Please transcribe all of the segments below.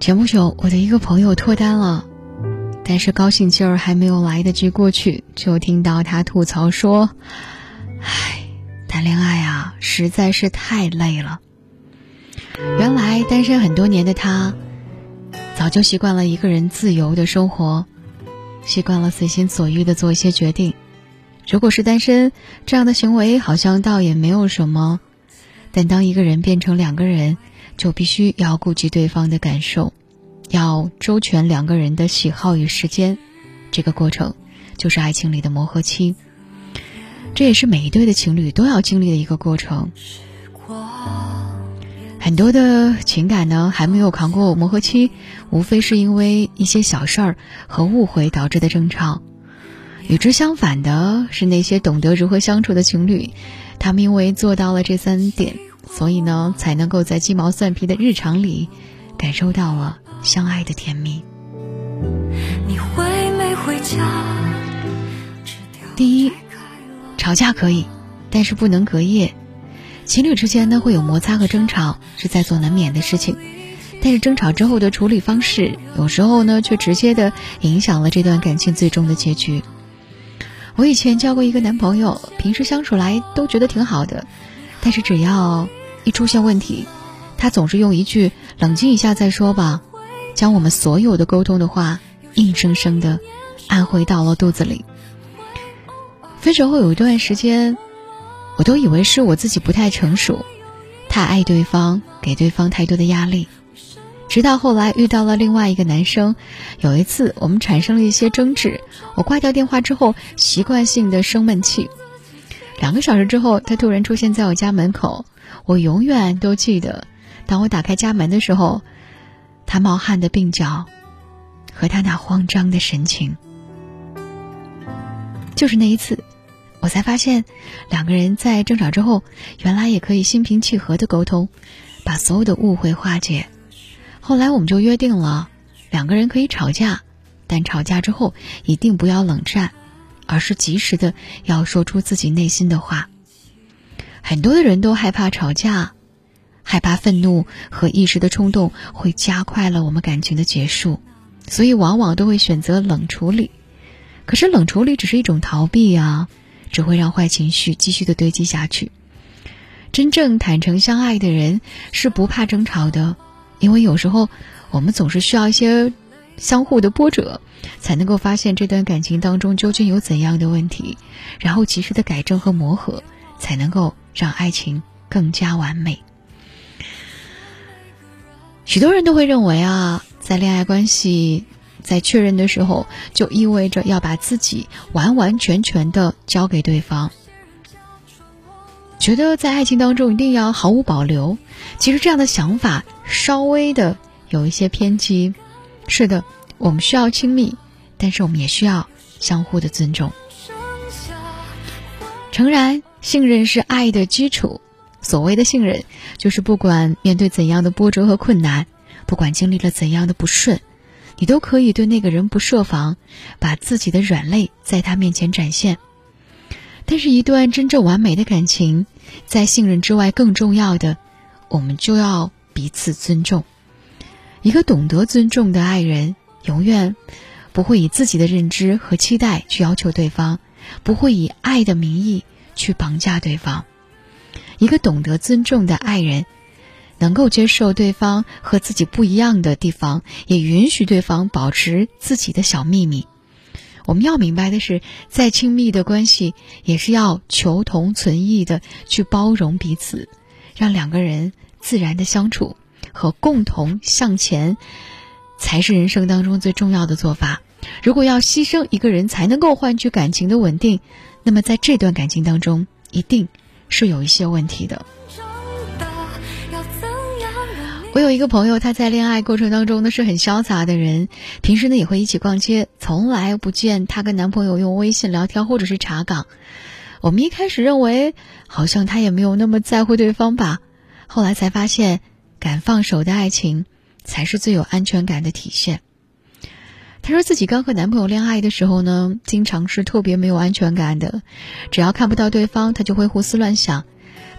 前不久，我的一个朋友脱单了，但是高兴劲儿还没有来得及过去，就听到他吐槽说：“唉，谈恋爱啊，实在是太累了。”原来单身很多年的他，早就习惯了一个人自由的生活，习惯了随心所欲的做一些决定。如果是单身，这样的行为好像倒也没有什么，但当一个人变成两个人，就必须要顾及对方的感受，要周全两个人的喜好与时间。这个过程就是爱情里的磨合期，这也是每一对的情侣都要经历的一个过程。很多的情感呢还没有扛过磨合期，无非是因为一些小事儿和误会导致的争吵。与之相反的是那些懂得如何相处的情侣，他们因为做到了这三点。所以呢，才能够在鸡毛蒜皮的日常里，感受到了相爱的甜蜜。你会没回家？第一，吵架可以，但是不能隔夜。情侣之间呢会有摩擦和争吵，是在所难免的事情。但是争吵之后的处理方式，有时候呢却直接的影响了这段感情最终的结局。我以前交过一个男朋友，平时相处来都觉得挺好的，但是只要。一出现问题，他总是用一句“冷静一下再说吧”，将我们所有的沟通的话硬生生的按回到了肚子里。分手后有一段时间，我都以为是我自己不太成熟，太爱对方，给对方太多的压力。直到后来遇到了另外一个男生，有一次我们产生了一些争执，我挂掉电话之后，习惯性的生闷气。两个小时之后，他突然出现在我家门口。我永远都记得，当我打开家门的时候，他冒汗的鬓角，和他那慌张的神情。就是那一次，我才发现，两个人在争吵之后，原来也可以心平气和的沟通，把所有的误会化解。后来我们就约定了，两个人可以吵架，但吵架之后一定不要冷战，而是及时的要说出自己内心的话。很多的人都害怕吵架，害怕愤怒和一时的冲动会加快了我们感情的结束，所以往往都会选择冷处理。可是冷处理只是一种逃避啊，只会让坏情绪继续的堆积下去。真正坦诚相爱的人是不怕争吵的，因为有时候我们总是需要一些相互的波折，才能够发现这段感情当中究竟有怎样的问题，然后及时的改正和磨合，才能够。让爱情更加完美。许多人都会认为啊，在恋爱关系在确认的时候，就意味着要把自己完完全全的交给对方，觉得在爱情当中一定要毫无保留。其实这样的想法稍微的有一些偏激。是的，我们需要亲密，但是我们也需要相互的尊重。诚然。信任是爱的基础。所谓的信任，就是不管面对怎样的波折和困难，不管经历了怎样的不顺，你都可以对那个人不设防，把自己的软肋在他面前展现。但是，一段真正完美的感情，在信任之外，更重要的，我们就要彼此尊重。一个懂得尊重的爱人，永远不会以自己的认知和期待去要求对方，不会以爱的名义。去绑架对方，一个懂得尊重的爱人，能够接受对方和自己不一样的地方，也允许对方保持自己的小秘密。我们要明白的是，再亲密的关系，也是要求同存异的去包容彼此，让两个人自然的相处和共同向前，才是人生当中最重要的做法。如果要牺牲一个人才能够换取感情的稳定，那么在这段感情当中，一定是有一些问题的。我有一个朋友，她在恋爱过程当中呢是很潇洒的人，平时呢也会一起逛街，从来不见她跟男朋友用微信聊天或者是查岗。我们一开始认为，好像她也没有那么在乎对方吧，后来才发现，敢放手的爱情，才是最有安全感的体现。她说自己刚和男朋友恋爱的时候呢，经常是特别没有安全感的，只要看不到对方，她就会胡思乱想，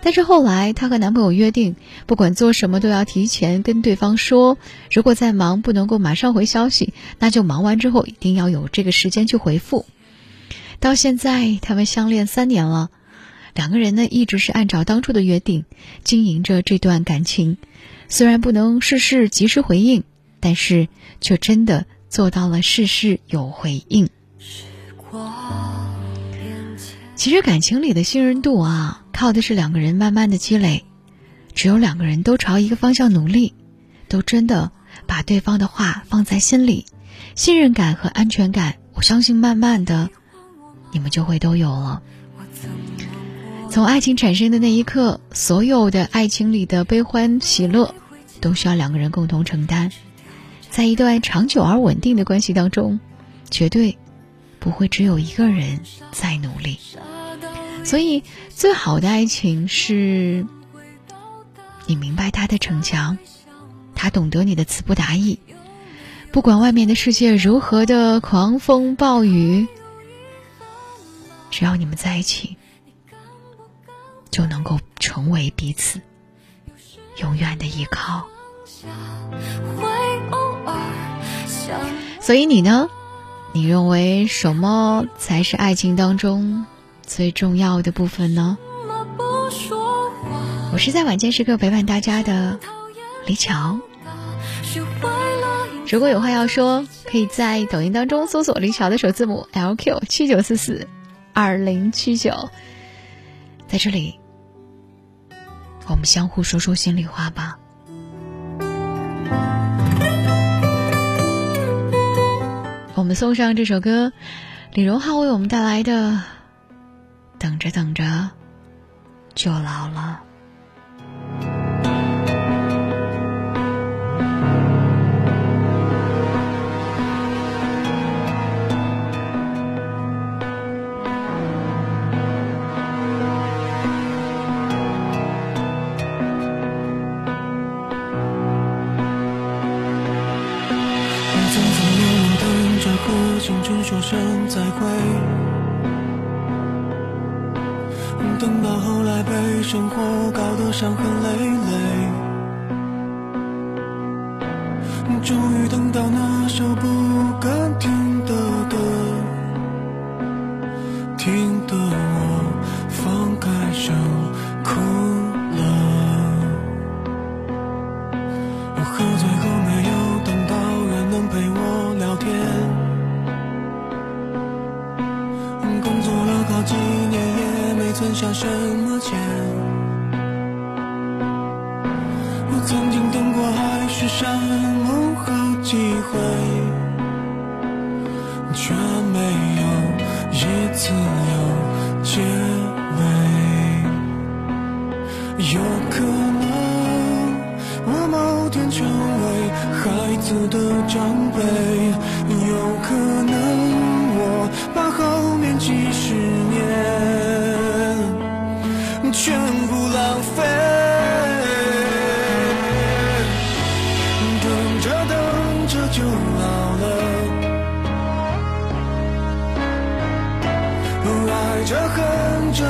但是后来她和男朋友约定，不管做什么都要提前跟对方说，如果在忙不能够马上回消息，那就忙完之后一定要有这个时间去回复。到现在他们相恋三年了，两个人呢一直是按照当初的约定经营着这段感情，虽然不能事事及时回应，但是却真的做到了事事有回应。其实感情里的信任度啊，靠的是两个人慢慢的积累。只有两个人都朝一个方向努力，都真的把对方的话放在心里，信任感和安全感，我相信慢慢的，你们就会都有了。从爱情产生的那一刻，所有的爱情里的悲欢喜乐，都需要两个人共同承担。在一段长久而稳定的关系当中，绝对。不会只有一个人在努力，所以最好的爱情是，你明白他的逞强，他懂得你的词不达意，不管外面的世界如何的狂风暴雨，只要你们在一起，就能够成为彼此永远的依靠。所以你呢？你认为什么才是爱情当中最重要的部分呢？我是在晚间时刻陪伴大家的李巧。如果有话要说，可以在抖音当中搜索李巧的首字母 LQ 七九四四二零七九，在这里，我们相互说说心里话吧。我们送上这首歌，李荣浩为我们带来的《等着等着就老了》。青春说声再会，等到后来被生活搞得伤痕累累，终于等到那首不敢听的什么钱，我曾经等过海誓山盟好几回，却没有一次有结尾。有可能我某天成为孩子的长辈，有可能我。把后面几十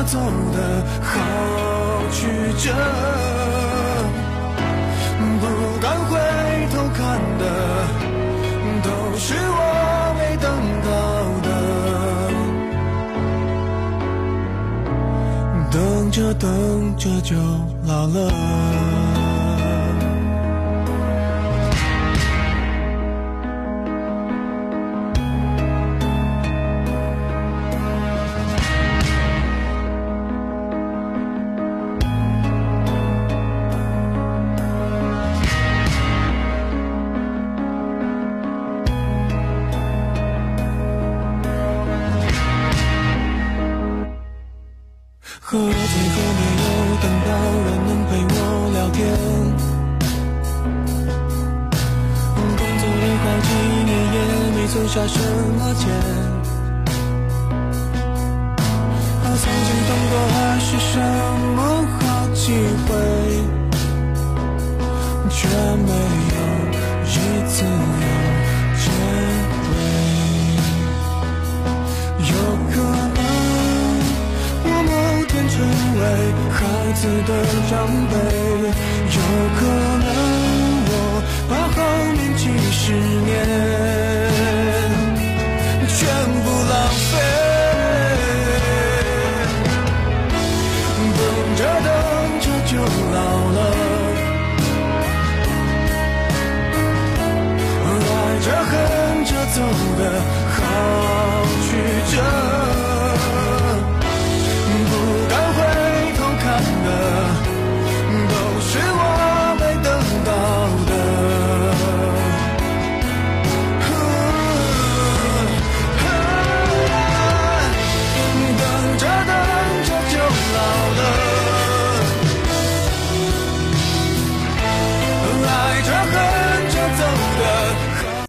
走的好曲折，不敢回头看的都是我没等到的。等着等着就老了。什么钱，曾经等过海誓山盟好几回，却没有一次有结尾，有可能我某天。成为孩子的长辈。